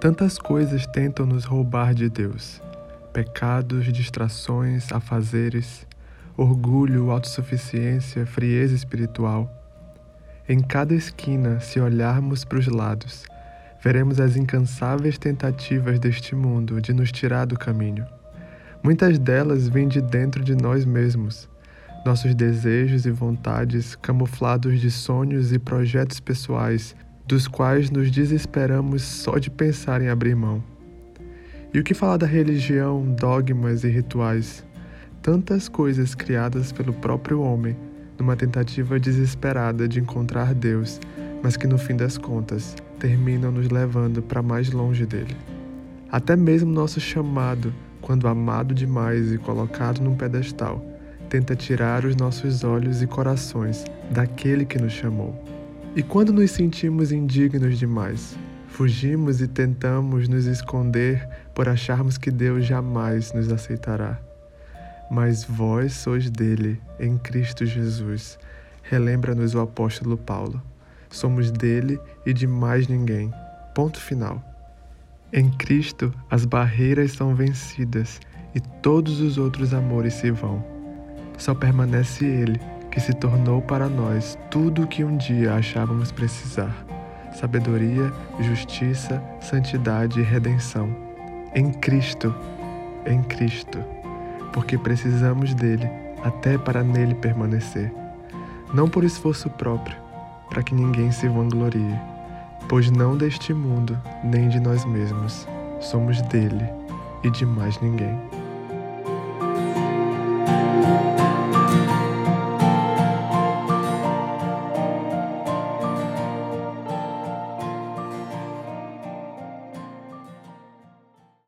Tantas coisas tentam nos roubar de Deus: pecados, distrações, afazeres, orgulho, autossuficiência, frieza espiritual. Em cada esquina, se olharmos para os lados, veremos as incansáveis tentativas deste mundo de nos tirar do caminho. Muitas delas vêm de dentro de nós mesmos, nossos desejos e vontades camuflados de sonhos e projetos pessoais, dos quais nos desesperamos só de pensar em abrir mão. E o que falar da religião, dogmas e rituais? Tantas coisas criadas pelo próprio homem numa tentativa desesperada de encontrar Deus, mas que no fim das contas terminam nos levando para mais longe dele. Até mesmo nosso chamado, quando amado demais e colocado num pedestal, tenta tirar os nossos olhos e corações daquele que nos chamou. E quando nos sentimos indignos demais, fugimos e tentamos nos esconder por acharmos que Deus jamais nos aceitará. Mas vós sois dele, em Cristo Jesus. Relembra-nos o apóstolo Paulo. Somos dele e de mais ninguém. Ponto final. Em Cristo, as barreiras são vencidas e todos os outros amores se vão. Só permanece Ele, que se tornou para nós tudo o que um dia achávamos precisar: sabedoria, justiça, santidade e redenção. Em Cristo, em Cristo, porque precisamos dele até para nele permanecer. Não por esforço próprio, para que ninguém se vanglorie, pois não deste mundo, nem de nós mesmos, somos dele e de mais ninguém.